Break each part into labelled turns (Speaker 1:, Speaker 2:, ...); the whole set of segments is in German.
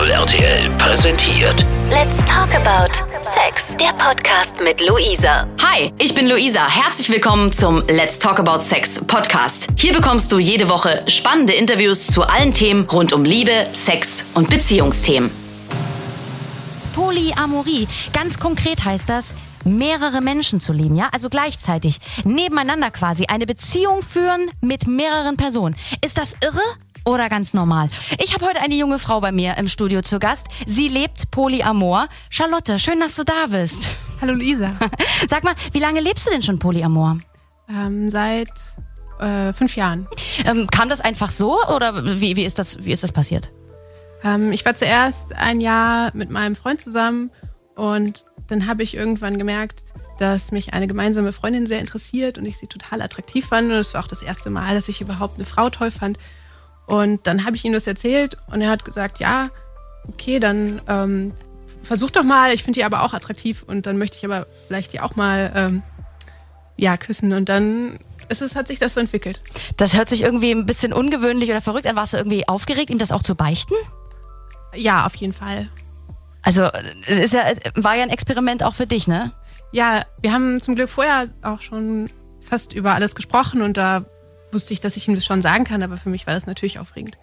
Speaker 1: 90 RTL präsentiert.
Speaker 2: Let's talk about Sex. Der Podcast mit Luisa.
Speaker 3: Hi, ich bin Luisa. Herzlich willkommen zum Let's Talk About Sex Podcast. Hier bekommst du jede Woche spannende Interviews zu allen Themen rund um Liebe, Sex und Beziehungsthemen.
Speaker 4: Polyamorie. Ganz konkret heißt das, mehrere Menschen zu lieben, ja? Also gleichzeitig, nebeneinander quasi, eine Beziehung führen mit mehreren Personen. Ist das irre? Oder ganz normal. Ich habe heute eine junge Frau bei mir im Studio zu Gast. Sie lebt Polyamor. Charlotte, schön, dass du da bist.
Speaker 5: Hallo Luisa.
Speaker 4: Sag mal, wie lange lebst du denn schon Polyamor?
Speaker 5: Ähm, seit äh, fünf Jahren.
Speaker 4: Ähm, kam das einfach so oder wie, wie, ist das, wie ist das passiert?
Speaker 5: Ähm, ich war zuerst ein Jahr mit meinem Freund zusammen und dann habe ich irgendwann gemerkt, dass mich eine gemeinsame Freundin sehr interessiert und ich sie total attraktiv fand. Und es war auch das erste Mal, dass ich überhaupt eine Frau toll fand. Und dann habe ich ihm das erzählt und er hat gesagt, ja, okay, dann ähm, versuch doch mal. Ich finde die aber auch attraktiv und dann möchte ich aber vielleicht die auch mal ähm, ja, küssen. Und dann ist es, hat sich das so entwickelt.
Speaker 4: Das hört sich irgendwie ein bisschen ungewöhnlich oder verrückt an. Warst du irgendwie aufgeregt, ihm das auch zu beichten?
Speaker 5: Ja, auf jeden Fall.
Speaker 4: Also es ist ja, war ja ein Experiment auch für dich, ne?
Speaker 5: Ja, wir haben zum Glück vorher auch schon fast über alles gesprochen und da wusste ich, dass ich ihm das schon sagen kann, aber für mich war das natürlich aufregend.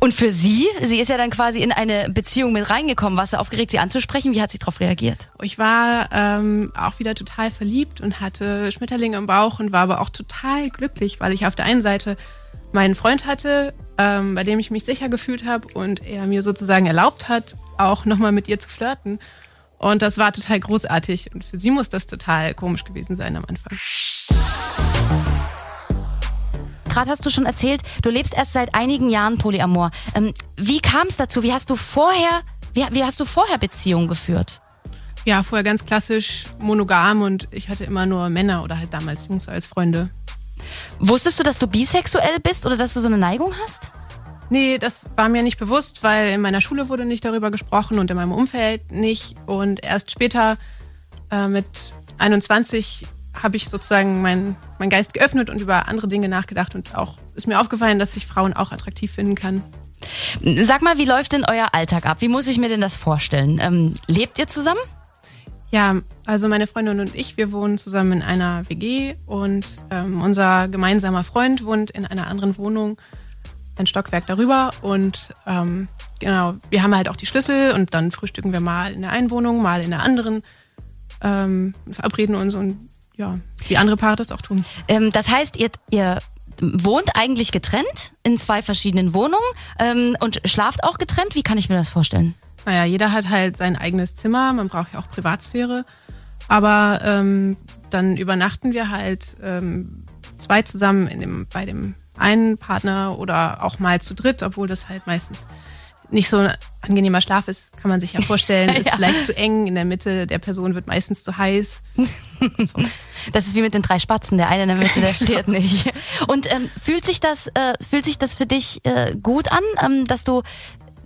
Speaker 4: Und für sie, sie ist ja dann quasi in eine Beziehung mit reingekommen. Warst du aufgeregt, sie anzusprechen? Wie hat sie darauf reagiert?
Speaker 5: Ich war ähm, auch wieder total verliebt und hatte Schmetterlinge im Bauch und war aber auch total glücklich, weil ich auf der einen Seite meinen Freund hatte, ähm, bei dem ich mich sicher gefühlt habe und er mir sozusagen erlaubt hat, auch nochmal mit ihr zu flirten. Und das war total großartig. Und für sie muss das total komisch gewesen sein am Anfang.
Speaker 4: Gerade hast du schon erzählt, du lebst erst seit einigen Jahren Polyamor. Ähm, wie kam es dazu? Wie hast du vorher, wie, wie hast du vorher Beziehungen geführt?
Speaker 5: Ja, vorher ganz klassisch monogam und ich hatte immer nur Männer oder halt damals Jungs als Freunde.
Speaker 4: Wusstest du, dass du bisexuell bist oder dass du so eine Neigung hast?
Speaker 5: Nee, das war mir nicht bewusst, weil in meiner Schule wurde nicht darüber gesprochen und in meinem Umfeld nicht. Und erst später äh, mit 21 habe ich sozusagen meinen mein Geist geöffnet und über andere Dinge nachgedacht und auch ist mir aufgefallen, dass ich Frauen auch attraktiv finden kann.
Speaker 4: Sag mal, wie läuft denn euer Alltag ab? Wie muss ich mir denn das vorstellen? Ähm, lebt ihr zusammen?
Speaker 5: Ja, also meine Freundin und ich, wir wohnen zusammen in einer WG und ähm, unser gemeinsamer Freund wohnt in einer anderen Wohnung, ein Stockwerk darüber. Und ähm, genau, wir haben halt auch die Schlüssel und dann frühstücken wir mal in der einen Wohnung, mal in der anderen, ähm, verabreden uns und ja, wie andere Paare das auch tun.
Speaker 4: Ähm, das heißt, ihr, ihr wohnt eigentlich getrennt in zwei verschiedenen Wohnungen ähm, und schlaft auch getrennt. Wie kann ich mir das vorstellen?
Speaker 5: Naja, jeder hat halt sein eigenes Zimmer, man braucht ja auch Privatsphäre. Aber ähm, dann übernachten wir halt ähm, zwei zusammen in dem, bei dem einen Partner oder auch mal zu dritt, obwohl das halt meistens nicht so ein angenehmer Schlaf ist, kann man sich ja vorstellen. Ist
Speaker 4: Ja.
Speaker 5: vielleicht zu eng in der Mitte, der Person wird meistens zu heiß. So.
Speaker 4: Das ist wie mit den drei Spatzen. Der eine in der Mitte, der steht nicht. Und ähm, fühlt sich das, äh, fühlt sich das für dich äh, gut an, ähm, dass du,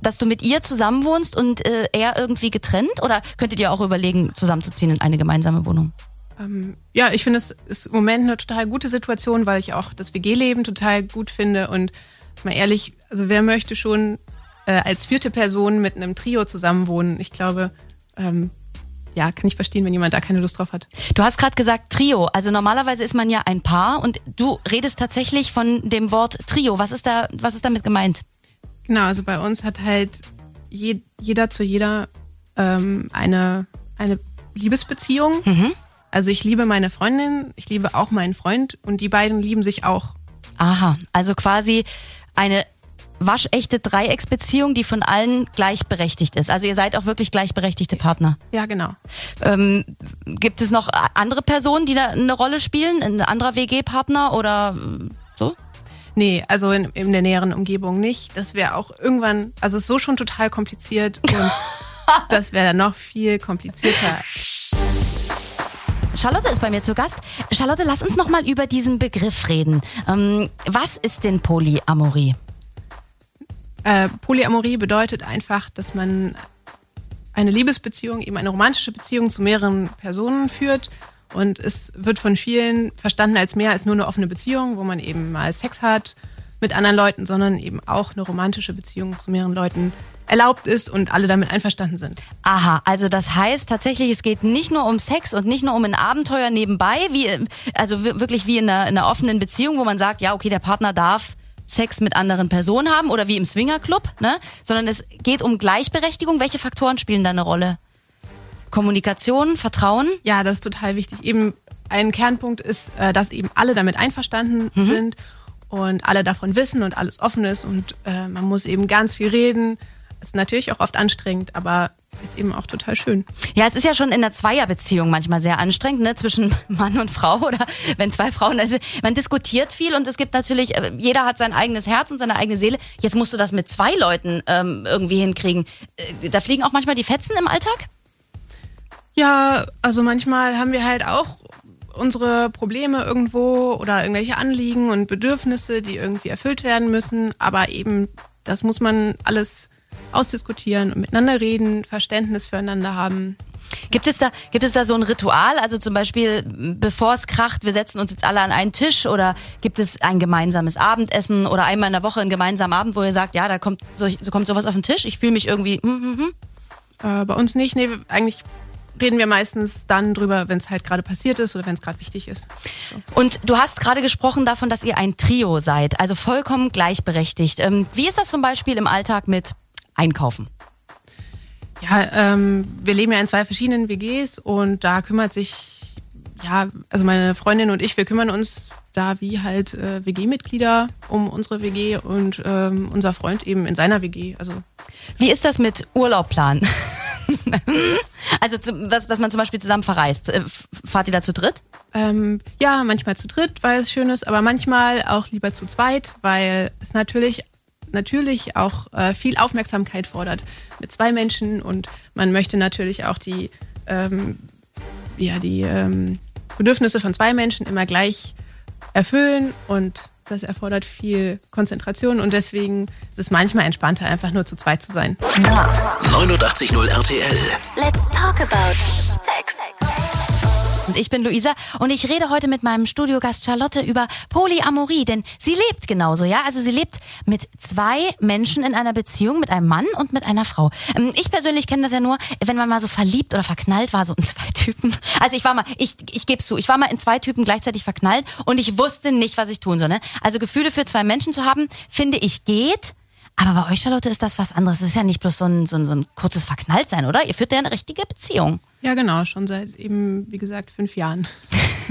Speaker 4: dass du mit ihr zusammen wohnst und äh, er irgendwie getrennt? Oder könntet ihr auch überlegen, zusammenzuziehen in eine gemeinsame Wohnung?
Speaker 5: Ähm, ja, ich finde, es ist im Moment eine total gute Situation, weil ich auch das WG-Leben total gut finde. Und mal ehrlich, also wer möchte schon äh, als vierte Person mit einem Trio zusammenwohnen? Ich glaube, ähm, ja, kann ich verstehen, wenn jemand da keine Lust drauf hat.
Speaker 4: Du hast gerade gesagt Trio. Also normalerweise ist man ja ein Paar und du redest tatsächlich von dem Wort Trio. Was ist da, was ist damit gemeint?
Speaker 5: Genau, also bei uns hat halt je, jeder zu jeder ähm, eine, eine Liebesbeziehung.
Speaker 4: Mhm.
Speaker 5: Also ich liebe meine Freundin, ich liebe auch meinen Freund und die beiden lieben sich auch.
Speaker 4: Aha, also quasi eine waschechte Dreiecksbeziehung, die von allen gleichberechtigt ist. Also ihr seid auch wirklich gleichberechtigte Partner.
Speaker 5: Ja, genau.
Speaker 4: Ähm, gibt es noch andere Personen, die da eine Rolle spielen? Ein anderer WG-Partner oder äh, so?
Speaker 5: Nee, also in, in der näheren Umgebung nicht. Das wäre auch irgendwann, also ist so schon total kompliziert und das wäre dann noch viel komplizierter.
Speaker 4: Charlotte ist bei mir zu Gast. Charlotte, lass uns noch mal über diesen Begriff reden. Ähm, was ist denn Polyamorie?
Speaker 5: Äh, Polyamorie bedeutet einfach, dass man eine Liebesbeziehung, eben eine romantische Beziehung zu mehreren Personen führt. Und es wird von vielen verstanden als mehr als nur eine offene Beziehung, wo man eben mal Sex hat mit anderen Leuten, sondern eben auch eine romantische Beziehung zu mehreren Leuten erlaubt ist und alle damit einverstanden sind.
Speaker 4: Aha, also das heißt tatsächlich, es geht nicht nur um Sex und nicht nur um ein Abenteuer nebenbei, wie, also wirklich wie in einer, in einer offenen Beziehung, wo man sagt, ja, okay, der Partner darf Sex mit anderen Personen haben oder wie im Swingerclub, ne? Sondern es geht um Gleichberechtigung. Welche Faktoren spielen da eine Rolle? Kommunikation, Vertrauen?
Speaker 5: Ja, das ist total wichtig. Eben ein Kernpunkt ist, äh, dass eben alle damit einverstanden mhm. sind und alle davon wissen und alles offen ist und äh, man muss eben ganz viel reden. Ist natürlich auch oft anstrengend, aber ist eben auch total schön.
Speaker 4: Ja, es ist ja schon in der Zweierbeziehung manchmal sehr anstrengend, ne, zwischen Mann und Frau oder wenn zwei Frauen, also man diskutiert viel und es gibt natürlich, äh, jeder hat sein eigenes Herz und seine eigene Seele. Jetzt musst du das mit zwei Leuten ähm, irgendwie hinkriegen. Äh, da fliegen auch manchmal die Fetzen im Alltag?
Speaker 5: Ja, also manchmal haben wir halt auch unsere Probleme irgendwo oder irgendwelche Anliegen und Bedürfnisse, die irgendwie erfüllt werden müssen. Aber eben, das muss man alles ausdiskutieren und miteinander reden, Verständnis füreinander haben.
Speaker 4: Gibt es da, gibt es da so ein Ritual? Also zum Beispiel, bevor es kracht, wir setzen uns jetzt alle an einen Tisch oder gibt es ein gemeinsames Abendessen oder einmal in der Woche einen gemeinsamen Abend, wo ihr sagt, ja, da kommt so, so kommt sowas auf den Tisch, ich fühle mich irgendwie. Hm, hm,
Speaker 5: hm. Äh, bei uns nicht, nee, eigentlich reden wir meistens dann drüber, wenn es halt gerade passiert ist oder wenn es gerade wichtig ist.
Speaker 4: So. Und du hast gerade gesprochen davon, dass ihr ein Trio seid, also vollkommen gleichberechtigt. Ähm, wie ist das zum Beispiel im Alltag mit Einkaufen?
Speaker 5: Ja, ähm, wir leben ja in zwei verschiedenen WGs und da kümmert sich, ja, also meine Freundin und ich, wir kümmern uns da wie halt äh, WG-Mitglieder um unsere WG und ähm, unser Freund eben in seiner WG. Also
Speaker 4: wie ist das mit Urlaubplan? also was, was man zum Beispiel zusammen verreist. Äh, fahrt ihr da zu dritt?
Speaker 5: Ähm, ja, manchmal zu dritt, weil es schön ist, aber manchmal auch lieber zu zweit, weil es natürlich natürlich auch äh, viel Aufmerksamkeit fordert mit zwei Menschen und man möchte natürlich auch die, ähm, ja, die ähm, Bedürfnisse von zwei Menschen immer gleich erfüllen und das erfordert viel Konzentration und deswegen ist es manchmal entspannter, einfach nur zu zweit zu sein.
Speaker 1: 89.0 RTL.
Speaker 2: Let's talk about Sex.
Speaker 4: Und ich bin Luisa und ich rede heute mit meinem Studiogast Charlotte über Polyamorie, denn sie lebt genauso, ja? Also sie lebt mit zwei Menschen in einer Beziehung, mit einem Mann und mit einer Frau. Ähm, ich persönlich kenne das ja nur, wenn man mal so verliebt oder verknallt war, so in zwei Typen. Also ich war mal, ich, ich gebe zu, ich war mal in zwei Typen gleichzeitig verknallt und ich wusste nicht, was ich tun soll. Ne? Also Gefühle für zwei Menschen zu haben, finde ich geht. Aber bei euch, Charlotte, ist das was anderes. Es ist ja nicht bloß so ein, so ein, so ein kurzes Verknalltsein, oder? Ihr führt ja eine richtige Beziehung.
Speaker 5: Ja, genau, schon seit eben, wie gesagt, fünf Jahren.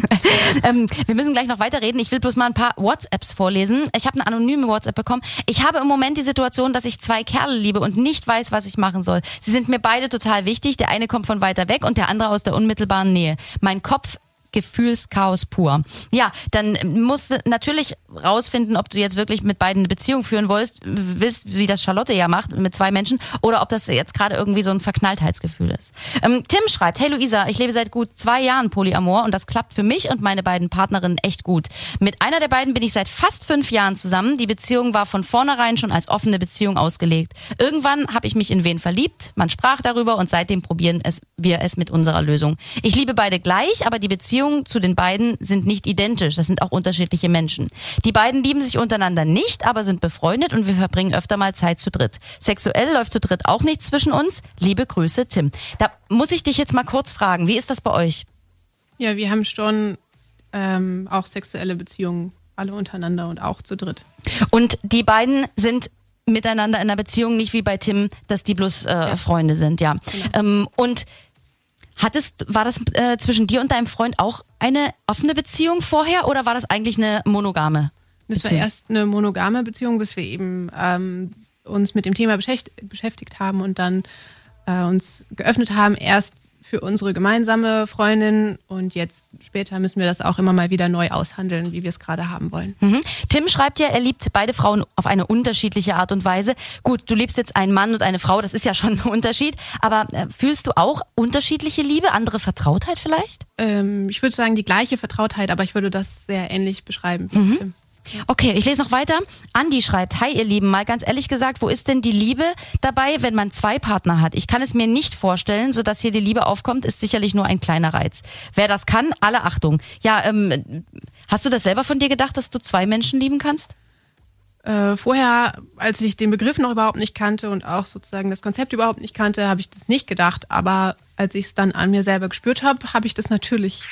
Speaker 4: ähm, wir müssen gleich noch weiterreden. Ich will bloß mal ein paar WhatsApps vorlesen. Ich habe eine anonyme WhatsApp bekommen. Ich habe im Moment die Situation, dass ich zwei Kerle liebe und nicht weiß, was ich machen soll. Sie sind mir beide total wichtig. Der eine kommt von weiter weg und der andere aus der unmittelbaren Nähe. Mein Kopf Gefühlschaos pur. Ja, dann musst du natürlich rausfinden, ob du jetzt wirklich mit beiden eine Beziehung führen willst, willst, wie das Charlotte ja macht, mit zwei Menschen, oder ob das jetzt gerade irgendwie so ein Verknalltheitsgefühl ist. Ähm, Tim schreibt, hey Luisa, ich lebe seit gut zwei Jahren Polyamor und das klappt für mich und meine beiden Partnerinnen echt gut. Mit einer der beiden bin ich seit fast fünf Jahren zusammen. Die Beziehung war von vornherein schon als offene Beziehung ausgelegt. Irgendwann habe ich mich in wen verliebt, man sprach darüber und seitdem probieren es, wir es mit unserer Lösung. Ich liebe beide gleich, aber die Beziehung Beziehungen zu den beiden sind nicht identisch. Das sind auch unterschiedliche Menschen. Die beiden lieben sich untereinander nicht, aber sind befreundet und wir verbringen öfter mal Zeit zu dritt. Sexuell läuft zu dritt auch nichts zwischen uns. Liebe Grüße, Tim. Da muss ich dich jetzt mal kurz fragen, wie ist das bei euch?
Speaker 5: Ja, wir haben schon ähm, auch sexuelle Beziehungen, alle untereinander und auch zu dritt.
Speaker 4: Und die beiden sind miteinander in einer Beziehung, nicht wie bei Tim, dass die bloß äh, ja. Freunde sind, ja. Genau. Ähm, und Hattest, war das äh, zwischen dir und deinem Freund auch eine offene Beziehung vorher oder war das eigentlich eine monogame?
Speaker 5: Das war erst eine monogame Beziehung, bis wir eben ähm, uns mit dem Thema beschäftigt, beschäftigt haben und dann äh, uns geöffnet haben. Erst für unsere gemeinsame Freundin und jetzt später müssen wir das auch immer mal wieder neu aushandeln, wie wir es gerade haben wollen.
Speaker 4: Mhm. Tim schreibt ja, er liebt beide Frauen auf eine unterschiedliche Art und Weise. Gut, du liebst jetzt einen Mann und eine Frau, das ist ja schon ein Unterschied, aber äh, fühlst du auch unterschiedliche Liebe, andere Vertrautheit vielleicht?
Speaker 5: Ähm, ich würde sagen die gleiche Vertrautheit, aber ich würde das sehr ähnlich beschreiben wie mhm. Tim.
Speaker 4: Okay, ich lese noch weiter. Andi schreibt, hi ihr Lieben, mal ganz ehrlich gesagt, wo ist denn die Liebe dabei, wenn man zwei Partner hat? Ich kann es mir nicht vorstellen, so dass hier die Liebe aufkommt, ist sicherlich nur ein kleiner Reiz. Wer das kann, alle Achtung. Ja, ähm, hast du das selber von dir gedacht, dass du zwei Menschen lieben kannst?
Speaker 5: Äh, vorher, als ich den Begriff noch überhaupt nicht kannte und auch sozusagen das Konzept überhaupt nicht kannte, habe ich das nicht gedacht. Aber als ich es dann an mir selber gespürt habe, habe ich das natürlich.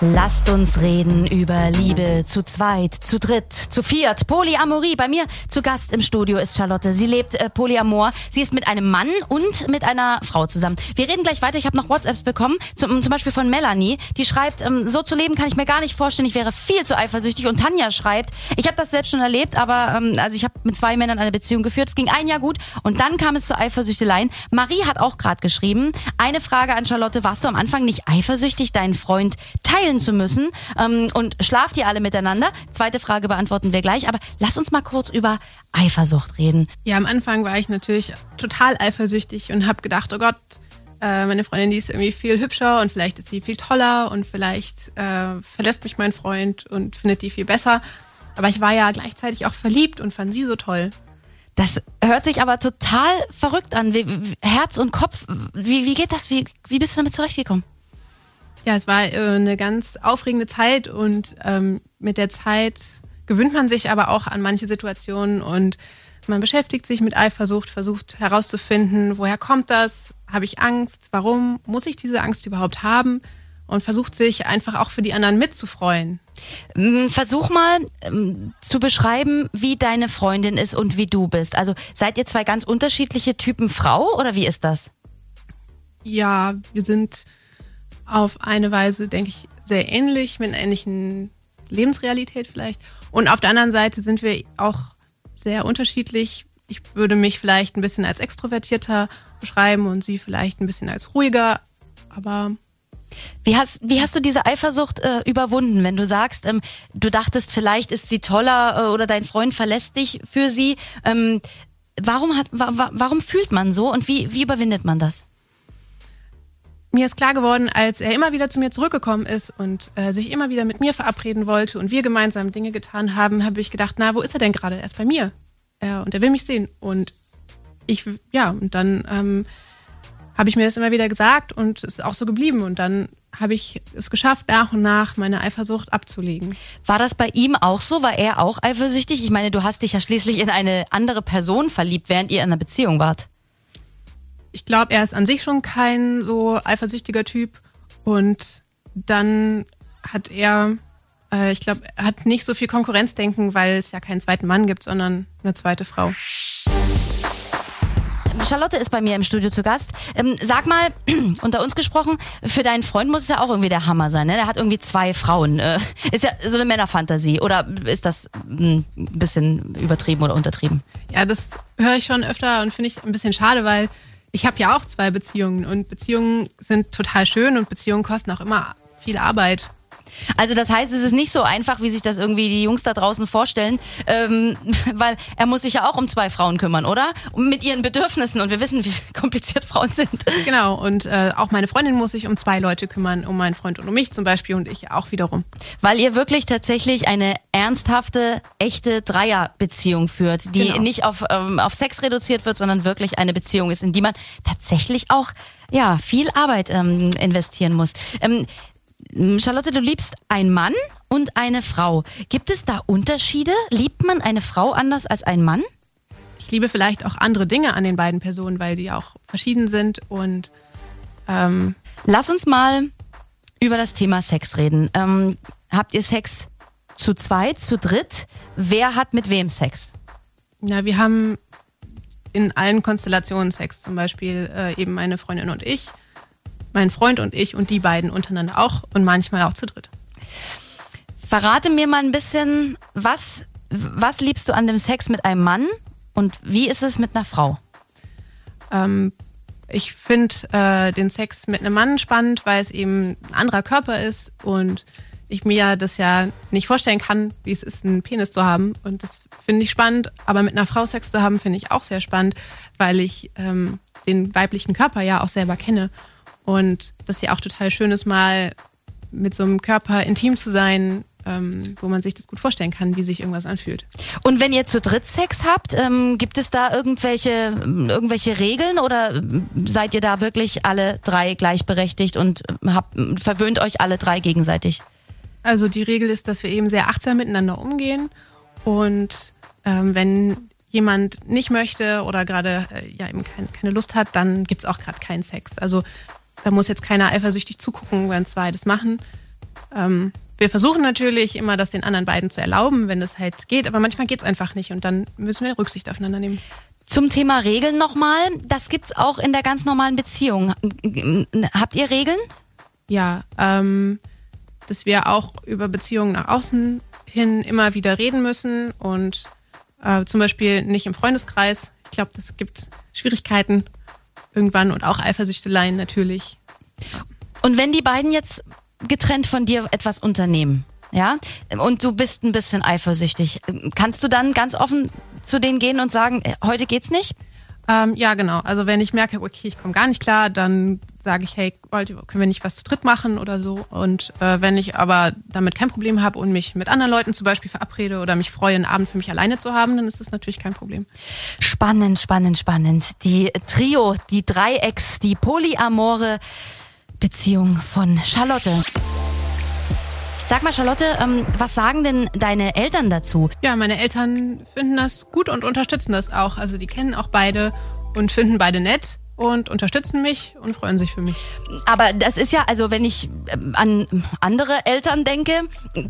Speaker 4: Lasst uns reden über Liebe zu zweit, zu dritt, zu viert, Polyamorie. Bei mir zu Gast im Studio ist Charlotte. Sie lebt äh, Polyamor. Sie ist mit einem Mann und mit einer Frau zusammen. Wir reden gleich weiter. Ich habe noch WhatsApps bekommen, zum, zum Beispiel von Melanie. Die schreibt, ähm, so zu leben kann ich mir gar nicht vorstellen. Ich wäre viel zu eifersüchtig. Und Tanja schreibt, ich habe das selbst schon erlebt, aber ähm, also ich habe mit zwei Männern eine Beziehung geführt. Es ging ein Jahr gut und dann kam es zu Eifersüchteleien. Marie hat auch gerade geschrieben, eine Frage an Charlotte. Warst du am Anfang nicht eifersüchtig, deinen Freund teilen teilen zu müssen. Ähm, und schlaft ihr alle miteinander? Zweite Frage beantworten wir gleich. Aber lass uns mal kurz über Eifersucht reden.
Speaker 5: Ja, am Anfang war ich natürlich total eifersüchtig und habe gedacht, oh Gott, äh, meine Freundin, die ist irgendwie viel hübscher und vielleicht ist sie viel toller und vielleicht äh, verlässt mich mein Freund und findet die viel besser. Aber ich war ja gleichzeitig auch verliebt und fand sie so toll.
Speaker 4: Das hört sich aber total verrückt an. Wie, wie, Herz und Kopf, wie, wie geht das? Wie, wie bist du damit zurechtgekommen?
Speaker 5: Ja, es war äh, eine ganz aufregende Zeit und ähm, mit der Zeit gewöhnt man sich aber auch an manche Situationen und man beschäftigt sich mit Eifersucht, versucht herauszufinden, woher kommt das, habe ich Angst, warum muss ich diese Angst überhaupt haben und versucht sich einfach auch für die anderen mitzufreuen.
Speaker 4: Mm, versuch mal ähm, zu beschreiben, wie deine Freundin ist und wie du bist. Also seid ihr zwei ganz unterschiedliche Typen Frau oder wie ist das?
Speaker 5: Ja, wir sind auf eine Weise, denke ich, sehr ähnlich, mit einer ähnlichen Lebensrealität vielleicht. Und auf der anderen Seite sind wir auch sehr unterschiedlich. Ich würde mich vielleicht ein bisschen als extrovertierter beschreiben und sie vielleicht ein bisschen als ruhiger, aber
Speaker 4: wie hast, wie hast du diese Eifersucht äh, überwunden, wenn du sagst, ähm, du dachtest, vielleicht ist sie toller äh, oder dein Freund verlässt dich für sie? Ähm, warum, hat, wa, wa, warum fühlt man so und wie, wie überwindet man das?
Speaker 5: Mir ist klar geworden, als er immer wieder zu mir zurückgekommen ist und äh, sich immer wieder mit mir verabreden wollte und wir gemeinsam Dinge getan haben, habe ich gedacht, na, wo ist er denn gerade? Er ist bei mir. Äh, und er will mich sehen. Und ich, ja, und dann ähm, habe ich mir das immer wieder gesagt und es ist auch so geblieben. Und dann habe ich es geschafft, nach und nach meine Eifersucht abzulegen.
Speaker 4: War das bei ihm auch so? War er auch eifersüchtig? Ich meine, du hast dich ja schließlich in eine andere Person verliebt, während ihr in einer Beziehung wart
Speaker 5: ich glaube, er ist an sich schon kein so eifersüchtiger Typ. Und dann hat er, äh, ich glaube, er hat nicht so viel Konkurrenzdenken, weil es ja keinen zweiten Mann gibt, sondern eine zweite Frau.
Speaker 4: Charlotte ist bei mir im Studio zu Gast. Ähm, sag mal, unter uns gesprochen, für deinen Freund muss es ja auch irgendwie der Hammer sein, ne? Der hat irgendwie zwei Frauen. Äh, ist ja so eine Männerfantasie. Oder ist das ein bisschen übertrieben oder untertrieben?
Speaker 5: Ja, das höre ich schon öfter und finde ich ein bisschen schade, weil ich habe ja auch zwei Beziehungen und Beziehungen sind total schön und Beziehungen kosten auch immer viel Arbeit.
Speaker 4: Also das heißt, es ist nicht so einfach, wie sich das irgendwie die Jungs da draußen vorstellen, ähm, weil er muss sich ja auch um zwei Frauen kümmern, oder? Mit ihren Bedürfnissen und wir wissen, wie kompliziert Frauen sind.
Speaker 5: Genau und äh, auch meine Freundin muss sich um zwei Leute kümmern, um meinen Freund und um mich zum Beispiel und ich auch wiederum.
Speaker 4: Weil ihr wirklich tatsächlich eine ernsthafte, echte Dreierbeziehung führt, die genau. nicht auf, ähm, auf Sex reduziert wird, sondern wirklich eine Beziehung ist, in die man tatsächlich auch ja, viel Arbeit ähm, investieren muss. Ähm, Charlotte, du liebst einen Mann und eine Frau. Gibt es da Unterschiede? Liebt man eine Frau anders als einen Mann?
Speaker 5: Ich liebe vielleicht auch andere Dinge an den beiden Personen, weil die auch verschieden sind und
Speaker 4: ähm Lass uns mal über das Thema Sex reden. Ähm, habt ihr Sex zu zweit, zu dritt? Wer hat mit wem Sex?
Speaker 5: Na, wir haben in allen Konstellationen Sex, zum Beispiel äh, eben meine Freundin und ich mein Freund und ich und die beiden untereinander auch und manchmal auch zu dritt.
Speaker 4: Verrate mir mal ein bisschen, was, was liebst du an dem Sex mit einem Mann und wie ist es mit einer Frau?
Speaker 5: Ähm, ich finde äh, den Sex mit einem Mann spannend, weil es eben ein anderer Körper ist und ich mir das ja nicht vorstellen kann, wie es ist, einen Penis zu haben. Und das finde ich spannend. Aber mit einer Frau Sex zu haben, finde ich auch sehr spannend, weil ich ähm, den weiblichen Körper ja auch selber kenne und das ja auch total schön ist, mal mit so einem Körper intim zu sein, ähm, wo man sich das gut vorstellen kann, wie sich irgendwas anfühlt.
Speaker 4: Und wenn ihr zu dritt Sex habt, ähm, gibt es da irgendwelche, irgendwelche Regeln oder seid ihr da wirklich alle drei gleichberechtigt und habt, verwöhnt euch alle drei gegenseitig?
Speaker 5: Also die Regel ist, dass wir eben sehr achtsam miteinander umgehen Und ähm, wenn jemand nicht möchte oder gerade äh, ja eben kein, keine Lust hat, dann gibt's auch gerade keinen Sex. Also da muss jetzt keiner eifersüchtig zugucken, wenn zwei das machen. Ähm, wir versuchen natürlich immer, das den anderen beiden zu erlauben, wenn es halt geht, aber manchmal geht's einfach nicht und dann müssen wir Rücksicht aufeinander nehmen.
Speaker 4: Zum Thema Regeln nochmal. Das gibt's auch in der ganz normalen Beziehung. Habt ihr Regeln?
Speaker 5: Ja, ähm, dass wir auch über Beziehungen nach außen hin immer wieder reden müssen und äh, zum Beispiel nicht im Freundeskreis. Ich glaube, das gibt Schwierigkeiten irgendwann und auch Eifersüchteleien natürlich.
Speaker 4: Und wenn die beiden jetzt getrennt von dir etwas unternehmen, ja, und du bist ein bisschen eifersüchtig, kannst du dann ganz offen zu denen gehen und sagen, äh, heute geht's nicht?
Speaker 5: Ähm, ja, genau. Also wenn ich merke, okay, ich komme gar nicht klar, dann sage ich, hey, können wir nicht was zu dritt machen oder so. Und äh, wenn ich aber damit kein Problem habe und mich mit anderen Leuten zum Beispiel verabrede oder mich freue, einen Abend für mich alleine zu haben, dann ist das natürlich kein Problem.
Speaker 4: Spannend, spannend, spannend. Die Trio, die Dreiecks, die polyamore Beziehung von Charlotte. Sag mal, Charlotte, ähm, was sagen denn deine Eltern dazu?
Speaker 5: Ja, meine Eltern finden das gut und unterstützen das auch. Also die kennen auch beide und finden beide nett und unterstützen mich und freuen sich für mich.
Speaker 4: Aber das ist ja, also wenn ich ähm, an andere Eltern denke,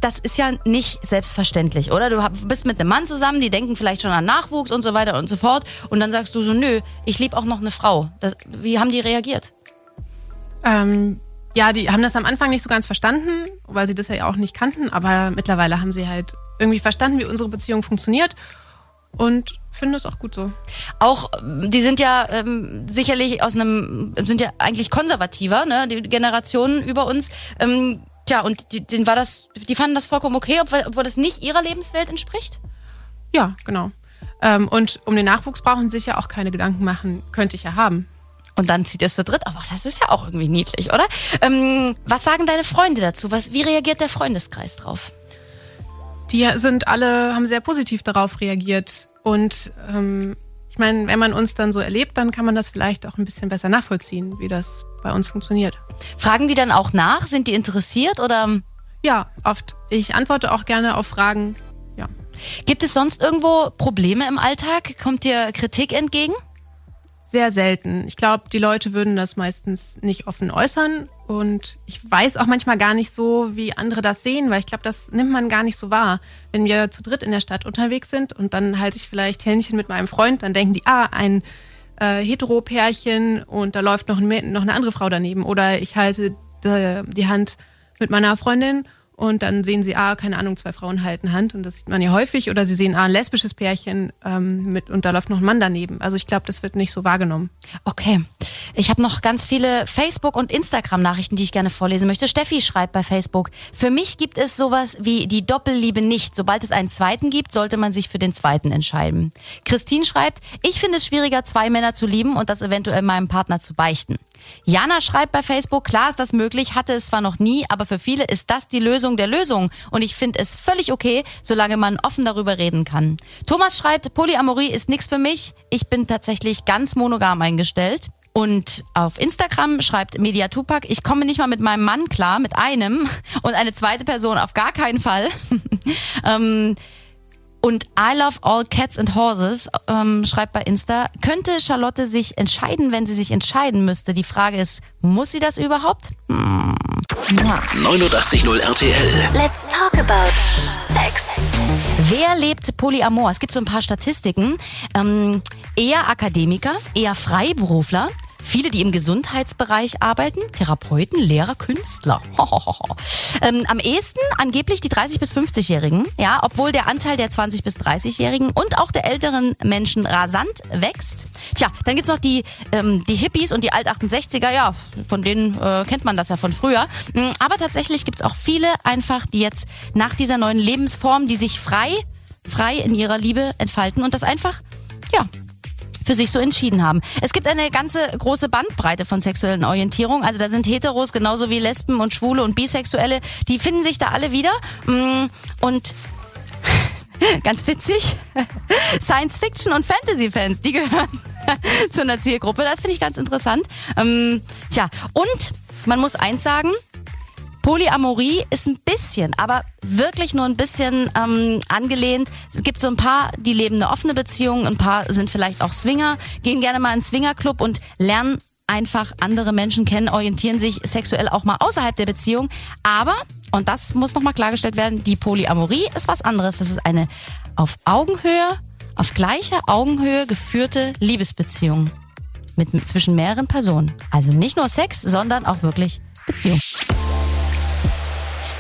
Speaker 4: das ist ja nicht selbstverständlich, oder? Du bist mit einem Mann zusammen, die denken vielleicht schon an Nachwuchs und so weiter und so fort. Und dann sagst du so, nö, ich liebe auch noch eine Frau. Das, wie haben die reagiert?
Speaker 5: Ähm, ja, die haben das am Anfang nicht so ganz verstanden, weil sie das ja auch nicht kannten, aber mittlerweile haben sie halt irgendwie verstanden, wie unsere Beziehung funktioniert und finden das auch gut so.
Speaker 4: Auch, die sind ja ähm, sicherlich aus einem, sind ja eigentlich konservativer, ne, die Generationen über uns. Ähm, tja, und die, denen war das, die fanden das vollkommen okay, obwohl, obwohl das nicht ihrer Lebenswelt entspricht?
Speaker 5: Ja, genau. Ähm, und um den Nachwuchs brauchen sie sich ja auch keine Gedanken machen, könnte ich ja haben.
Speaker 4: Und dann zieht es zu dritt. Aber das ist ja auch irgendwie niedlich, oder? Ähm, was sagen deine Freunde dazu? Was, wie reagiert der Freundeskreis drauf?
Speaker 5: Die sind alle, haben sehr positiv darauf reagiert. Und ähm, ich meine, wenn man uns dann so erlebt, dann kann man das vielleicht auch ein bisschen besser nachvollziehen, wie das bei uns funktioniert.
Speaker 4: Fragen die dann auch nach? Sind die interessiert oder?
Speaker 5: Ja, oft. Ich antworte auch gerne auf Fragen. Ja.
Speaker 4: Gibt es sonst irgendwo Probleme im Alltag? Kommt dir Kritik entgegen?
Speaker 5: Sehr selten. Ich glaube, die Leute würden das meistens nicht offen äußern. Und ich weiß auch manchmal gar nicht so, wie andere das sehen, weil ich glaube, das nimmt man gar nicht so wahr. Wenn wir zu dritt in der Stadt unterwegs sind und dann halte ich vielleicht Händchen mit meinem Freund, dann denken die, ah, ein äh, Hetero-Pärchen und da läuft noch, ein, noch eine andere Frau daneben. Oder ich halte die, die Hand mit meiner Freundin und dann sehen sie, ah, keine Ahnung, zwei Frauen halten Hand und das sieht man ja häufig. Oder sie sehen, ah, ein lesbisches Pärchen ähm, mit und da läuft noch ein Mann daneben. Also ich glaube, das wird nicht so wahrgenommen.
Speaker 4: Okay. Ich habe noch ganz viele Facebook- und Instagram-Nachrichten, die ich gerne vorlesen möchte. Steffi schreibt bei Facebook, für mich gibt es sowas wie die Doppelliebe nicht. Sobald es einen zweiten gibt, sollte man sich für den zweiten entscheiden. Christine schreibt, ich finde es schwieriger, zwei Männer zu lieben und das eventuell meinem Partner zu beichten. Jana schreibt bei Facebook, klar ist das möglich, hatte es zwar noch nie, aber für viele ist das die Lösung der Lösung. Und ich finde es völlig okay, solange man offen darüber reden kann. Thomas schreibt, Polyamorie ist nichts für mich. Ich bin tatsächlich ganz monogam eingestellt. Und auf Instagram schreibt Media Tupac, ich komme nicht mal mit meinem Mann klar, mit einem und eine zweite Person auf gar keinen Fall. ähm, und I Love All Cats and Horses ähm, schreibt bei Insta, könnte Charlotte sich entscheiden, wenn sie sich entscheiden müsste? Die Frage ist, muss sie das überhaupt? Hm.
Speaker 1: 89.0 RTL.
Speaker 2: Let's talk about Sex.
Speaker 4: Wer lebt Polyamor? Es gibt so ein paar Statistiken. Ähm, eher Akademiker, eher Freiberufler, Viele, die im Gesundheitsbereich arbeiten, Therapeuten, Lehrer, Künstler. ähm, am ehesten angeblich die 30- bis 50-Jährigen, ja, obwohl der Anteil der 20- bis 30-Jährigen und auch der älteren Menschen rasant wächst. Tja, dann gibt's noch die, ähm, die Hippies und die Alt-68er, ja, von denen äh, kennt man das ja von früher. Mm, aber tatsächlich gibt's auch viele einfach, die jetzt nach dieser neuen Lebensform, die sich frei, frei in ihrer Liebe entfalten und das einfach, ja, für sich so entschieden haben. Es gibt eine ganze große Bandbreite von sexuellen Orientierungen. Also da sind Heteros genauso wie Lesben und Schwule und Bisexuelle. Die finden sich da alle wieder. Mm, und ganz witzig, Science-Fiction- und Fantasy-Fans, die gehören zu einer Zielgruppe. Das finde ich ganz interessant. Ähm, tja, und man muss eins sagen, Polyamorie ist ein bisschen, aber wirklich nur ein bisschen ähm, angelehnt. Es gibt so ein paar, die leben eine offene Beziehung, ein paar sind vielleicht auch Swinger, gehen gerne mal in einen Swingerclub und lernen einfach andere Menschen kennen, orientieren sich sexuell auch mal außerhalb der Beziehung. Aber, und das muss nochmal klargestellt werden, die Polyamorie ist was anderes. Das ist eine auf Augenhöhe, auf gleicher Augenhöhe geführte Liebesbeziehung mit, zwischen mehreren Personen. Also nicht nur Sex, sondern auch wirklich Beziehung.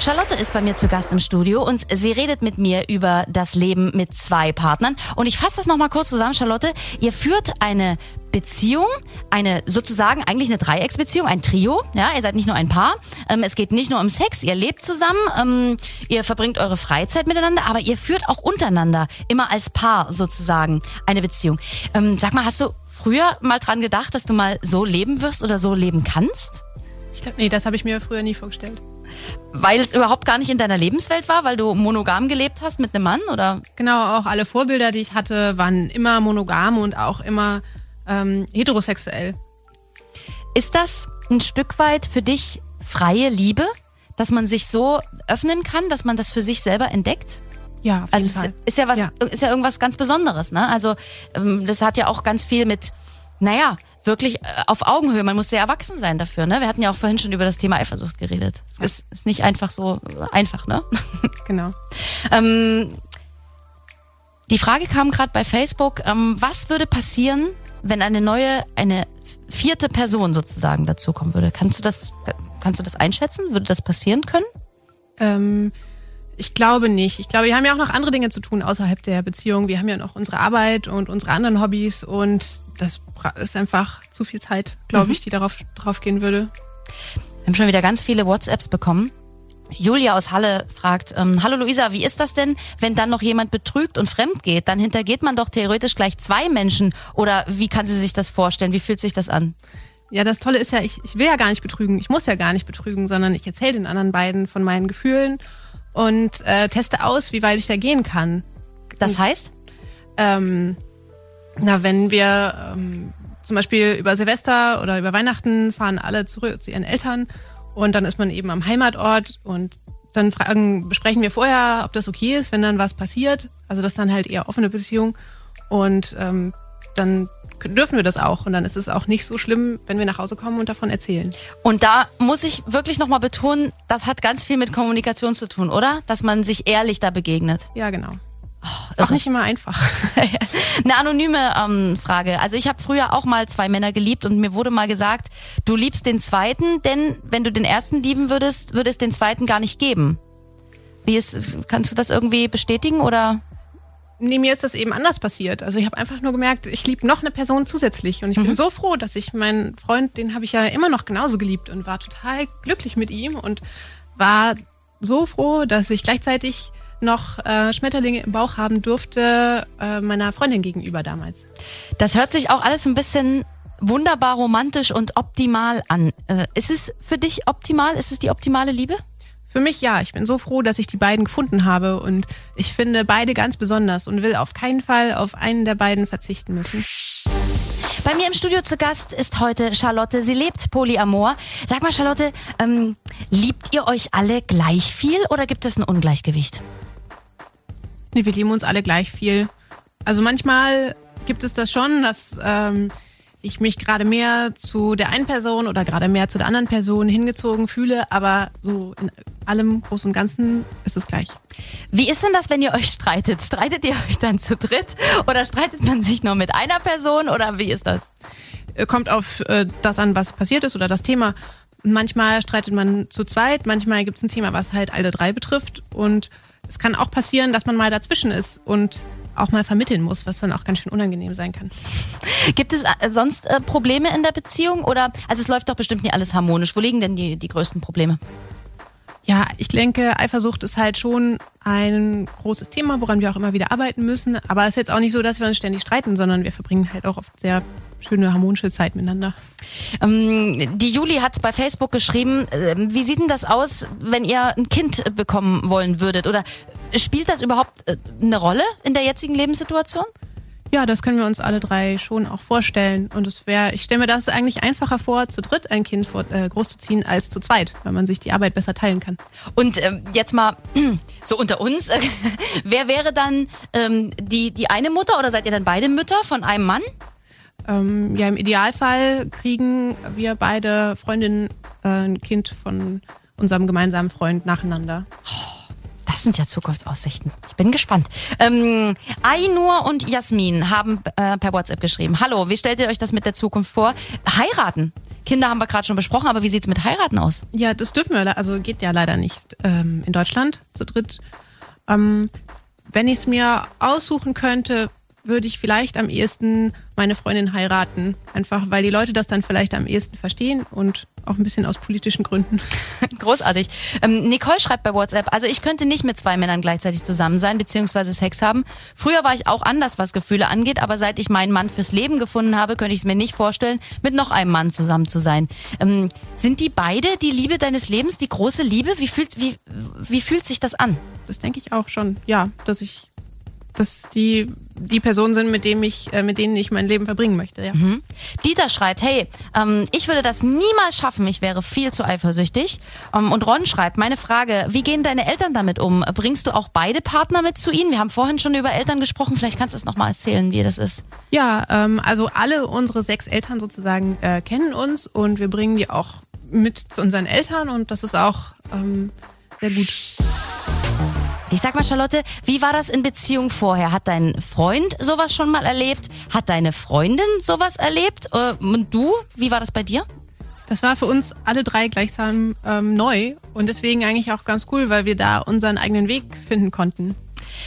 Speaker 4: Charlotte ist bei mir zu Gast im Studio und sie redet mit mir über das Leben mit zwei Partnern. Und ich fasse das nochmal kurz zusammen, Charlotte. Ihr führt eine Beziehung, eine sozusagen eigentlich eine Dreiecksbeziehung, ein Trio. Ja, ihr seid nicht nur ein Paar. Ähm, es geht nicht nur um Sex, ihr lebt zusammen, ähm, ihr verbringt eure Freizeit miteinander, aber ihr führt auch untereinander, immer als Paar sozusagen, eine Beziehung. Ähm, sag mal, hast du früher mal dran gedacht, dass du mal so leben wirst oder so leben kannst?
Speaker 5: Ich glaube, nee, das habe ich mir früher nie vorgestellt.
Speaker 4: Weil es überhaupt gar nicht in deiner Lebenswelt war, weil du monogam gelebt hast mit einem Mann, oder?
Speaker 5: Genau, auch alle Vorbilder, die ich hatte, waren immer monogam und auch immer ähm, heterosexuell.
Speaker 4: Ist das ein Stück weit für dich freie Liebe, dass man sich so öffnen kann, dass man das für sich selber entdeckt?
Speaker 5: Ja, auf
Speaker 4: Also
Speaker 5: jeden
Speaker 4: es
Speaker 5: Fall.
Speaker 4: ist ja was,
Speaker 5: Ja.
Speaker 4: ist ja irgendwas ganz Besonderes, ne? Also ähm, das hat ja auch ganz viel mit, naja, wirklich äh, auf Augenhöhe. Man muss sehr erwachsen sein dafür, ne? Wir hatten ja auch vorhin schon über das Thema Eifersucht geredet. Es ist, ist nicht einfach so äh, einfach, ne?
Speaker 5: Genau.
Speaker 4: ähm, die Frage kam gerade bei Facebook, ähm, was würde passieren, wenn eine neue, eine vierte Person sozusagen dazukommen würde? Kannst du das, kannst du das einschätzen? Würde das passieren können?
Speaker 5: Ähm, ich glaube nicht. Ich glaube, wir haben ja auch noch andere Dinge zu tun außerhalb der Beziehung. Wir haben ja noch unsere Arbeit und unsere anderen Hobbys und das ist einfach zu viel Zeit, glaube ich, die darauf drauf gehen würde.
Speaker 4: Wir haben schon wieder ganz viele WhatsApps bekommen. Julia aus Halle fragt, ähm, hallo Luisa, wie ist das denn, wenn dann noch jemand betrügt und fremd geht? Dann hintergeht man doch theoretisch gleich zwei Menschen. Oder wie kann sie sich das vorstellen? Wie fühlt sich das an?
Speaker 5: Ja, das Tolle ist ja, ich, ich will ja gar nicht betrügen. Ich muss ja gar nicht betrügen, sondern ich erzähle den anderen beiden von meinen Gefühlen und äh, teste aus, wie weit ich da gehen kann.
Speaker 4: Das heißt?
Speaker 5: Ähm, na, wenn wir ähm, zum Beispiel über Silvester oder über Weihnachten fahren alle zurück zu ihren Eltern und dann ist man eben am Heimatort und dann fragen, besprechen wir vorher, ob das okay ist, wenn dann was passiert. Also das ist dann halt eher offene Beziehung und ähm, dann dürfen wir das auch und dann ist es auch nicht so schlimm, wenn wir nach Hause kommen und davon erzählen.
Speaker 4: Und da muss ich wirklich nochmal betonen, das hat ganz viel mit Kommunikation zu tun, oder? Dass man sich ehrlich da begegnet.
Speaker 5: Ja, genau. Ist auch nicht immer einfach.
Speaker 4: Eine anonyme ähm, Frage. Also ich habe früher auch mal zwei Männer geliebt und mir wurde mal gesagt, du liebst den zweiten, denn wenn du den ersten lieben würdest, würde es den zweiten gar nicht geben. Wie ist, kannst du das irgendwie bestätigen oder?
Speaker 5: Nee, mir ist das eben anders passiert. Also ich habe einfach nur gemerkt, ich liebe noch eine Person zusätzlich. Und ich bin so froh, dass ich meinen Freund, den habe ich ja immer noch genauso geliebt und war total glücklich mit ihm und war so froh, dass ich gleichzeitig noch äh, Schmetterlinge im Bauch haben durfte äh, meiner Freundin gegenüber damals.
Speaker 4: Das hört sich auch alles ein bisschen wunderbar romantisch und optimal an. Äh, ist es für dich optimal? Ist es die optimale Liebe?
Speaker 5: Für mich ja, ich bin so froh, dass ich die beiden gefunden habe und ich finde beide ganz besonders und will auf keinen Fall auf einen der beiden verzichten müssen.
Speaker 4: Bei mir im Studio zu Gast ist heute Charlotte. Sie lebt Polyamor. Sag mal, Charlotte, ähm, liebt ihr euch alle gleich viel oder gibt es ein Ungleichgewicht?
Speaker 5: Nee, wir lieben uns alle gleich viel. Also manchmal gibt es das schon, dass ähm, ich mich gerade mehr zu der einen Person oder gerade mehr zu der anderen Person hingezogen fühle, aber so in allem Großen und Ganzen ist es gleich.
Speaker 4: Wie ist denn das, wenn ihr euch streitet? Streitet ihr euch dann zu dritt oder streitet man sich nur mit einer Person oder wie ist das?
Speaker 5: Äh, Kommt auf äh, das an, was passiert ist oder das Thema. Manchmal streitet man zu zweit, manchmal gibt es ein Thema, was halt alle drei betrifft. Und es kann auch passieren, dass man mal dazwischen ist und auch mal vermitteln muss, was dann auch ganz schön unangenehm sein kann.
Speaker 4: Gibt es äh, sonst äh, Probleme in der Beziehung oder also es läuft doch bestimmt nicht alles harmonisch. Wo liegen denn die, die größten Probleme?
Speaker 5: Ja, ich denke, Eifersucht ist halt schon ein großes Thema, woran wir auch immer wieder arbeiten müssen. Aber es ist jetzt auch nicht so, dass wir uns ständig streiten, sondern wir verbringen halt auch oft sehr schöne, harmonische Zeit miteinander.
Speaker 4: Ähm, die Juli hat bei Facebook geschrieben, äh, wie sieht denn das aus, wenn ihr ein Kind bekommen wollen würdet? Oder spielt das überhaupt äh, eine Rolle in der jetzigen Lebenssituation?
Speaker 5: Ja, das können wir uns alle drei schon auch vorstellen. Und es wäre, ich stelle mir das eigentlich einfacher vor, zu dritt ein Kind vor, äh, großzuziehen als zu zweit, weil man sich die Arbeit besser teilen kann.
Speaker 4: Und ähm, jetzt mal so unter uns, äh, wer wäre dann ähm, die, die eine Mutter oder seid ihr dann beide Mütter von einem Mann?
Speaker 5: Ähm, ja, im Idealfall kriegen wir beide Freundinnen äh, ein Kind von unserem gemeinsamen Freund nacheinander.
Speaker 4: Das sind ja Zukunftsaussichten. Ich bin gespannt. Ähm, Ainur und Jasmin haben äh, per WhatsApp geschrieben. Hallo, wie stellt ihr euch das mit der Zukunft vor? Heiraten. Kinder haben wir gerade schon besprochen, aber wie sieht's mit Heiraten aus?
Speaker 5: Ja, das dürfen wir, also geht ja leider nicht ähm, in Deutschland zu dritt. Ähm, wenn ich es mir aussuchen könnte, würde ich vielleicht am ehesten meine Freundin heiraten. Einfach weil die Leute das dann vielleicht am ehesten verstehen und auch ein bisschen aus politischen Gründen.
Speaker 4: Großartig. Ähm, Nicole schreibt bei WhatsApp, also ich könnte nicht mit zwei Männern gleichzeitig zusammen sein bzw. Sex haben. Früher war ich auch anders, was Gefühle angeht, aber seit ich meinen Mann fürs Leben gefunden habe, könnte ich es mir nicht vorstellen, mit noch einem Mann zusammen zu sein. Ähm, sind die beide die Liebe deines Lebens, die große Liebe? Wie fühlt, wie, wie fühlt sich das an?
Speaker 5: Das denke ich auch schon, ja, dass ich, dass die die Personen sind, mit denen ich, äh, mit denen ich mein Leben verbringen möchte. Ja.
Speaker 4: Dieter schreibt, hey, ähm, ich würde das niemals schaffen, ich wäre viel zu eifersüchtig. Ähm, und Ron schreibt, meine Frage, wie gehen deine Eltern damit um? Bringst du auch beide Partner mit zu ihnen? Wir haben vorhin schon über Eltern gesprochen, vielleicht kannst du es nochmal erzählen, wie das ist.
Speaker 5: Ja, ähm, also alle unsere sechs Eltern sozusagen äh, kennen uns und wir bringen die auch mit zu unseren Eltern und das ist auch ähm, sehr gut.
Speaker 4: Ich sag mal, Charlotte, wie war das in Beziehung vorher? Hat dein Freund sowas schon mal erlebt? Hat deine Freundin sowas erlebt? Äh, und du? Wie war das bei dir?
Speaker 5: Das war für uns alle drei gleichsam ähm, neu und deswegen eigentlich auch ganz cool, weil wir da unseren eigenen Weg finden konnten.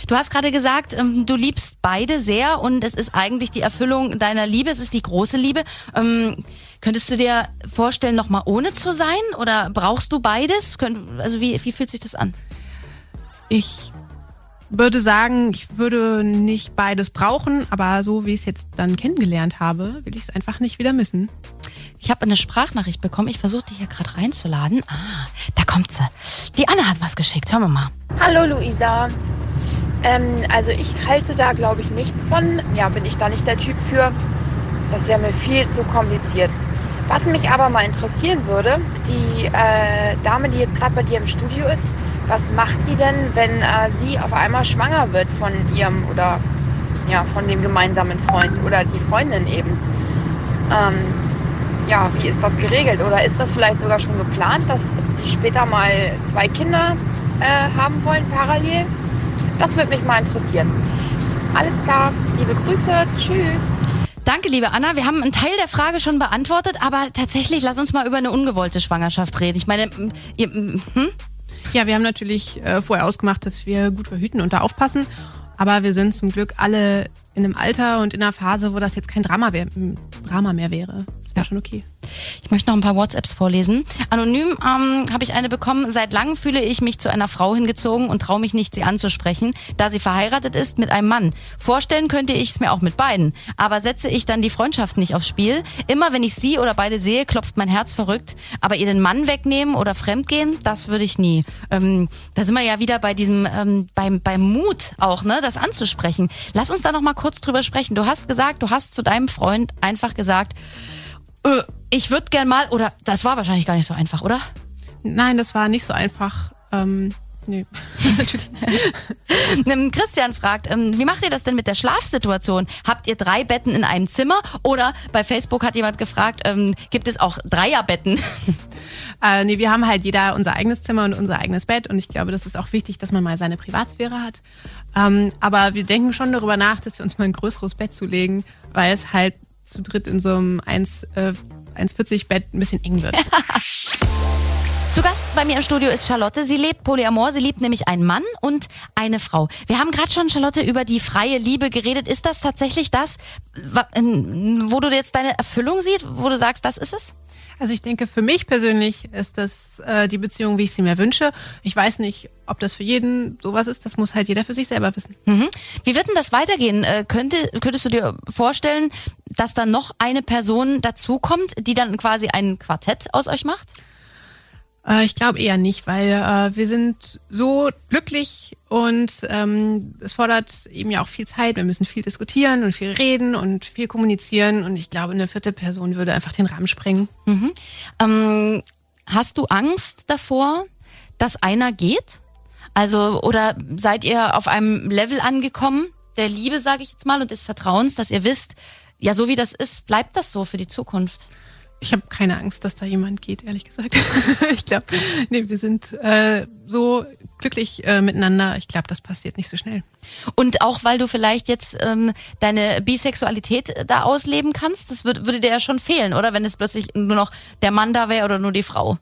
Speaker 4: Du hast gerade gesagt, ähm, du liebst beide sehr und es ist eigentlich die Erfüllung deiner Liebe, es ist die große Liebe. Ähm, könntest du dir vorstellen, nochmal ohne zu sein oder brauchst du beides? Könnt- Also wie, wie fühlt sich das an?
Speaker 5: Ich würde sagen, ich würde nicht beides brauchen, aber so wie ich es jetzt dann kennengelernt habe, will ich es einfach nicht wieder missen.
Speaker 4: Ich habe eine Sprachnachricht bekommen, ich versuche die hier gerade reinzuladen. Ah, da kommt sie. Die Anna hat was geschickt, hören wir mal.
Speaker 6: Hallo Luisa. Ähm, also ich halte da, glaube ich, nichts von. Ja, bin ich da nicht der Typ für. Das wäre mir viel zu kompliziert. Was mich aber mal interessieren würde, die äh, Dame, die jetzt gerade bei dir im Studio ist, was macht sie denn, wenn äh, sie auf einmal schwanger wird von ihrem oder ja, von dem gemeinsamen Freund oder die Freundin eben? Ähm, ja, wie ist das geregelt? Oder ist das vielleicht sogar schon geplant, dass die später mal zwei Kinder äh, haben wollen parallel? Das würde mich mal interessieren. Alles klar, liebe Grüße, tschüss.
Speaker 4: Danke, liebe Anna. Wir haben einen Teil der Frage schon beantwortet, aber tatsächlich, lass uns mal über eine ungewollte Schwangerschaft reden. Ich meine, ihr, hm?
Speaker 5: Ja, wir haben natürlich äh, vorher ausgemacht, dass wir gut verhüten und da aufpassen. Aber wir sind zum Glück alle in einem Alter und in einer Phase, wo das jetzt kein Drama, wär, Drama mehr wäre. Das wäre schon okay.
Speaker 4: Ich möchte noch ein paar WhatsApps vorlesen. Anonym ähm, habe ich eine bekommen. Seit langem fühle ich mich zu einer Frau hingezogen und traue mich nicht, sie anzusprechen, da sie verheiratet ist mit einem Mann. Vorstellen könnte ich es mir auch mit beiden. Aber setze ich dann die Freundschaft nicht aufs Spiel? Immer wenn ich sie oder beide sehe, klopft mein Herz verrückt. Aber ihr den Mann wegnehmen oder fremdgehen, das würde ich nie. Ähm, da sind wir ja wieder bei diesem, ähm, beim, beim Mut auch, ne, das anzusprechen. Lass uns da noch mal kurz drüber sprechen. Du hast gesagt, du hast zu deinem Freund einfach gesagt, äh, ich würde gern mal, oder das war wahrscheinlich gar nicht so einfach, oder?
Speaker 5: Nein, das war nicht so einfach. Ähm, nee, natürlich.
Speaker 4: Ähm, Christian fragt, ähm, wie macht ihr das denn mit der Schlafsituation? Habt ihr drei Betten in einem Zimmer? Oder bei Facebook hat jemand gefragt, ähm, gibt es auch Dreierbetten?
Speaker 5: Äh, nee, wir haben halt jeder unser eigenes Zimmer und unser eigenes Bett und ich glaube, das ist auch wichtig, dass man mal seine Privatsphäre hat. Ähm, aber wir denken schon darüber nach, dass wir uns mal ein größeres Bett zulegen, weil es halt zu dritt in so einem 1, äh, 1,40 Bett ein bisschen eng wird.
Speaker 4: Zu Gast bei mir im Studio ist Charlotte. Sie lebt Polyamor. Sie liebt nämlich einen Mann und eine Frau. Wir haben gerade schon, Charlotte, über die freie Liebe geredet. Ist das tatsächlich das, wo du jetzt deine Erfüllung siehst, wo du sagst, das ist es?
Speaker 5: Also ich denke, für mich persönlich ist das äh, die Beziehung, wie ich sie mir wünsche. Ich weiß nicht, ob das für jeden sowas ist. Das muss halt jeder für sich selber wissen.
Speaker 4: Mhm. Wie wird denn das weitergehen? Äh, könnte, könntest du dir vorstellen, dass da noch eine Person dazukommt, die dann quasi ein Quartett aus euch macht?
Speaker 5: Äh, ich glaube eher nicht, weil äh, wir sind so glücklich und ähm, es fordert eben ja auch viel Zeit. Wir müssen viel diskutieren und viel reden und viel kommunizieren und ich glaube, eine vierte Person würde einfach den Rahmen sprengen.
Speaker 4: Mhm. Ähm, hast du Angst davor, dass einer geht? Also, oder seid ihr auf einem Level angekommen, der Liebe, sage ich jetzt mal, und des Vertrauens, dass ihr wisst, ja, so wie das ist, bleibt das so für die Zukunft?
Speaker 5: Ich habe keine Angst, dass da jemand geht, ehrlich gesagt. ich glaube, nee, wir sind äh, so glücklich äh, miteinander. Ich glaube, das passiert nicht so schnell.
Speaker 4: Und auch weil du vielleicht jetzt ähm, deine Bisexualität da ausleben kannst, das würd, würde dir ja schon fehlen, oder? Wenn es plötzlich nur noch der Mann da wäre oder nur die Frau.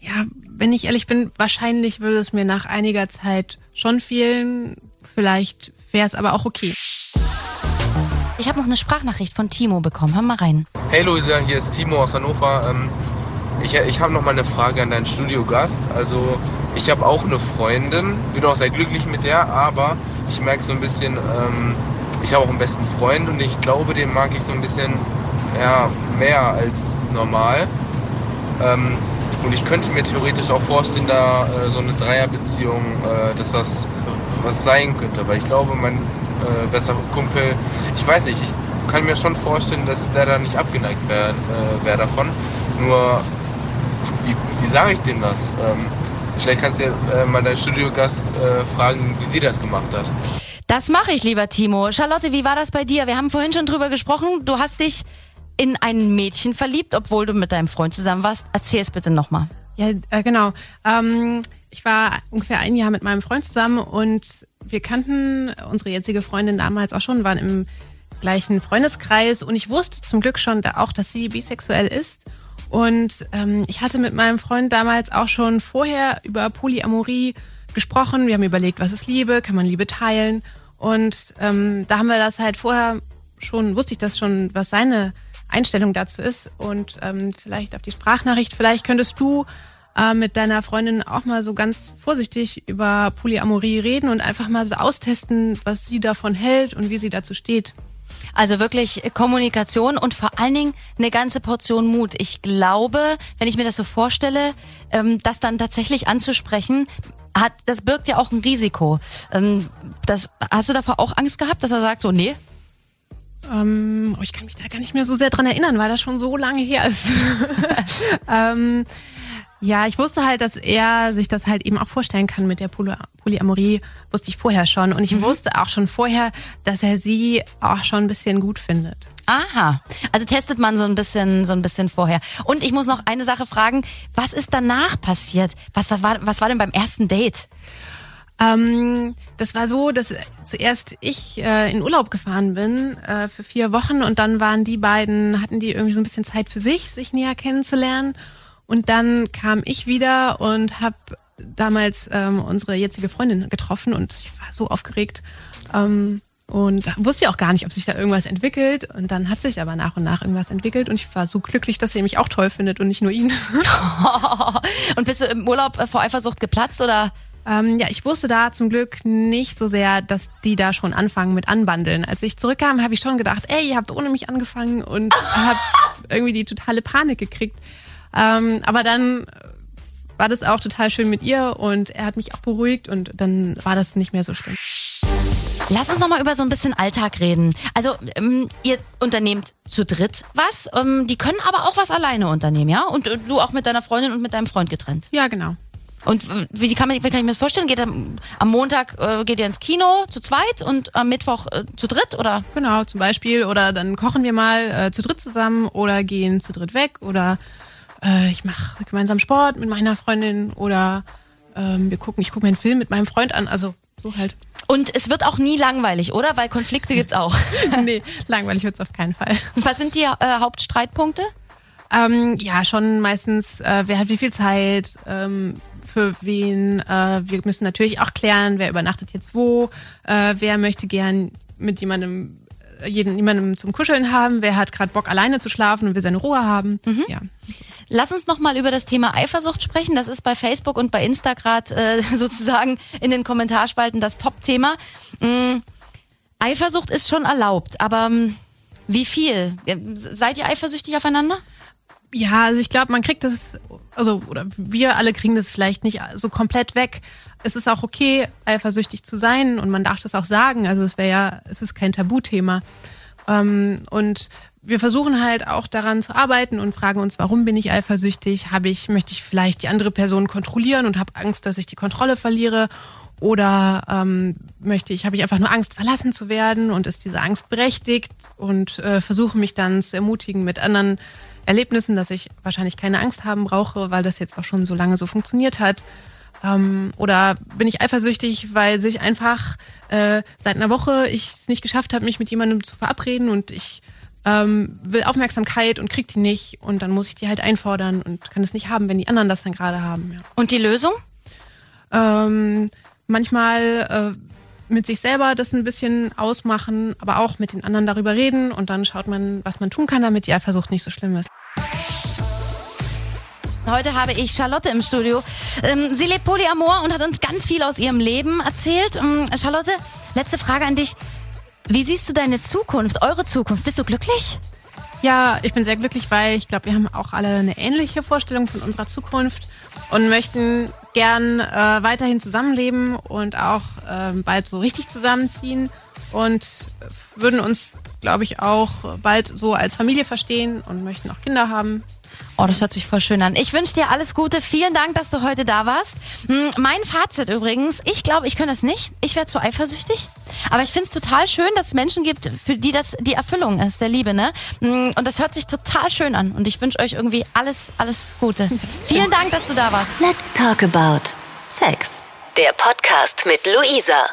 Speaker 5: Ja, wenn ich ehrlich bin, wahrscheinlich würde es mir nach einiger Zeit schon fehlen. Vielleicht wäre es aber auch okay.
Speaker 4: Ich habe noch eine Sprachnachricht von Timo bekommen. Hör mal rein.
Speaker 7: Hey Luisa, hier ist Timo aus Hannover. Ähm, ich ich habe noch mal eine Frage an deinen Studiogast. Also ich habe auch eine Freundin, bin auch sehr glücklich mit der, aber ich merke so ein bisschen, ähm, ich habe auch einen besten Freund und ich glaube, den mag ich so ein bisschen ja, mehr als normal. Ähm, und ich könnte mir theoretisch auch vorstellen, da äh, so eine Dreierbeziehung, äh, dass das was sein könnte. Weil ich glaube, mein äh, bester Kumpel, ich weiß nicht, ich kann mir schon vorstellen, dass der da nicht abgeneigt wäre äh, wär davon. Nur, wie, wie sage ich dem das? Ähm, vielleicht kannst du ja äh, mal deinen Studiogast äh, fragen, wie sie das gemacht hat.
Speaker 4: Das mache ich, lieber Timo. Charlotte, wie war das bei dir? Wir haben vorhin schon drüber gesprochen. Du hast dich in ein Mädchen verliebt, obwohl du mit deinem Freund zusammen warst. Erzähl es bitte nochmal.
Speaker 5: Ja, äh, genau. Ähm, ich war ungefähr ein Jahr mit meinem Freund zusammen und wir kannten unsere jetzige Freundin damals auch schon, waren im gleichen Freundeskreis und ich wusste zum Glück schon auch, dass sie bisexuell ist. Und ähm, ich hatte mit meinem Freund damals auch schon vorher über Polyamorie gesprochen. Wir haben überlegt, was ist Liebe, kann man Liebe teilen. Und ähm, da haben wir das halt vorher schon, wusste ich das schon, was seine Einstellung dazu ist. Und ähm, vielleicht auf die Sprachnachricht, vielleicht könntest du äh, mit deiner Freundin auch mal so ganz vorsichtig über Polyamorie reden und einfach mal so austesten, was sie davon hält und wie sie dazu steht.
Speaker 4: Also wirklich Kommunikation und vor allen Dingen eine ganze Portion Mut. Ich glaube, wenn ich mir das so vorstelle, ähm, das dann tatsächlich anzusprechen, hat, das birgt ja auch ein Risiko. Ähm, das, hast du davor auch Angst gehabt, dass er sagt so, nee,
Speaker 5: ähm, oh, ich kann mich da gar nicht mehr so sehr dran erinnern, weil das schon so lange her ist. ähm, ja, ich wusste halt, dass er sich das halt eben auch vorstellen kann mit der Poly Polyamorie, wusste ich vorher schon. Und ich mhm. wusste auch schon vorher, dass er sie auch schon ein bisschen gut findet.
Speaker 4: Aha, also testet man so ein bisschen, so ein bisschen vorher. Und ich muss noch eine Sache fragen: Was ist danach passiert? Was, was, war, was war denn beim ersten Date?
Speaker 5: Ähm, das war so, dass zuerst ich äh, in Urlaub gefahren bin äh, für vier Wochen und dann waren die beiden, hatten die irgendwie so ein bisschen Zeit für sich, sich näher kennenzulernen. Und dann kam ich wieder und habe damals ähm, unsere jetzige Freundin getroffen und ich war so aufgeregt. Ähm, und wusste ja auch gar nicht, ob sich da irgendwas entwickelt. Und dann hat sich aber nach und nach irgendwas entwickelt. Und ich war so glücklich, dass sie mich auch toll findet und nicht nur ihn.
Speaker 4: und bist du im Urlaub vor Eifersucht geplatzt oder?
Speaker 5: Ähm, ja, ich wusste da zum Glück nicht so sehr, dass die da schon anfangen mit Anbandeln. Als ich zurückkam, habe ich schon gedacht, ey, ihr habt ohne mich angefangen und habe irgendwie die totale Panik gekriegt. Ähm, aber dann war das auch total schön mit ihr und er hat mich auch beruhigt und dann war das nicht mehr so schlimm.
Speaker 4: Lass uns noch mal über so ein bisschen Alltag reden. Also ähm, ihr unternehmt zu dritt was, ähm, die können aber auch was alleine unternehmen, ja? Und äh, du auch mit deiner Freundin und mit deinem Freund getrennt.
Speaker 5: Ja, genau.
Speaker 4: Und wie kann, man, wie kann ich mir das vorstellen? Geht am, am Montag äh, geht ihr ins Kino zu zweit und am Mittwoch äh, zu dritt oder?
Speaker 5: Genau, zum Beispiel. Oder dann kochen wir mal äh, zu dritt zusammen oder gehen zu dritt weg oder äh, ich mache gemeinsam Sport mit meiner Freundin oder ähm, wir gucken, ich gucke mir einen Film mit meinem Freund an. Also so halt.
Speaker 4: Und es wird auch nie langweilig, oder? Weil Konflikte gibt's auch.
Speaker 5: nee, langweilig wird's auf keinen Fall.
Speaker 4: Was sind die äh, Hauptstreitpunkte?
Speaker 5: Ähm, ja, schon meistens, äh, wer hat wie viel Zeit, ähm, für wen. Äh, wir müssen natürlich auch klären, wer übernachtet jetzt wo, äh, wer möchte gern mit jemandem äh, jeden, jemandem zum Kuscheln haben, wer hat gerade Bock alleine zu schlafen und will seine Ruhe haben. Mhm. Ja.
Speaker 4: Lass uns noch mal über das Thema Eifersucht sprechen. Das ist bei Facebook und bei Insta gerade äh, sozusagen in den Kommentarspalten das Top-Thema. Mhm. Eifersucht ist schon erlaubt, aber ähm, wie viel? Seid ihr eifersüchtig aufeinander?
Speaker 5: Ja, also ich glaube, man kriegt das, also oder wir alle kriegen das vielleicht nicht so komplett weg. Es ist auch okay, eifersüchtig zu sein und man darf das auch sagen. Also es wäre ja, es ist kein Tabuthema. Ähm, und wir versuchen halt auch daran zu arbeiten und fragen uns, warum bin ich eifersüchtig? Habe ich, möchte ich vielleicht die andere Person kontrollieren und habe Angst, dass ich die Kontrolle verliere? Oder ähm, möchte ich, habe ich einfach nur Angst, verlassen zu werden und ist diese Angst berechtigt und äh, versuche mich dann zu ermutigen mit anderen Erlebnissen, dass ich wahrscheinlich keine Angst haben brauche, weil das jetzt auch schon so lange so funktioniert hat. Ähm, oder bin ich eifersüchtig, weil sich einfach äh, seit einer Woche ich es nicht geschafft habe, mich mit jemandem zu verabreden und ich ähm, will Aufmerksamkeit und kriegt die nicht und dann muss ich die halt einfordern und kann es nicht haben, wenn die anderen das dann gerade haben. Ja.
Speaker 4: Und die Lösung?
Speaker 5: Ähm, manchmal äh, mit sich selber das ein bisschen ausmachen, aber auch mit den anderen darüber reden und dann schaut man, was man tun kann, damit die Eifersucht nicht so schlimm ist.
Speaker 4: Heute habe ich Charlotte im Studio. Ähm, sie lebt Polyamor und hat uns ganz viel aus ihrem Leben erzählt. Ähm, Charlotte, letzte Frage an dich. Wie siehst du deine Zukunft, eure Zukunft? Bist du glücklich?
Speaker 5: Ja, ich bin sehr glücklich, weil ich glaube, wir haben auch alle eine ähnliche Vorstellung von unserer Zukunft und möchten gern äh, weiterhin zusammenleben und auch äh, bald so richtig zusammenziehen und würden uns, glaube ich, auch bald so als Familie verstehen und möchten auch Kinder haben.
Speaker 4: Oh, das hört sich voll schön an. Ich wünsche dir alles Gute. Vielen Dank, dass du heute da warst. Hm, Mein Fazit übrigens, ich glaube, ich könnte das nicht. Ich wäre zu eifersüchtig. Aber ich finde es total schön, dass es Menschen gibt, für die das die Erfüllung ist, der Liebe. Ne? Hm, Und das hört sich total schön an. Und ich wünsche euch irgendwie alles, alles Gute. Vielen Dank, dass du da warst.
Speaker 2: Let's talk about Sex. Der Podcast mit Luisa.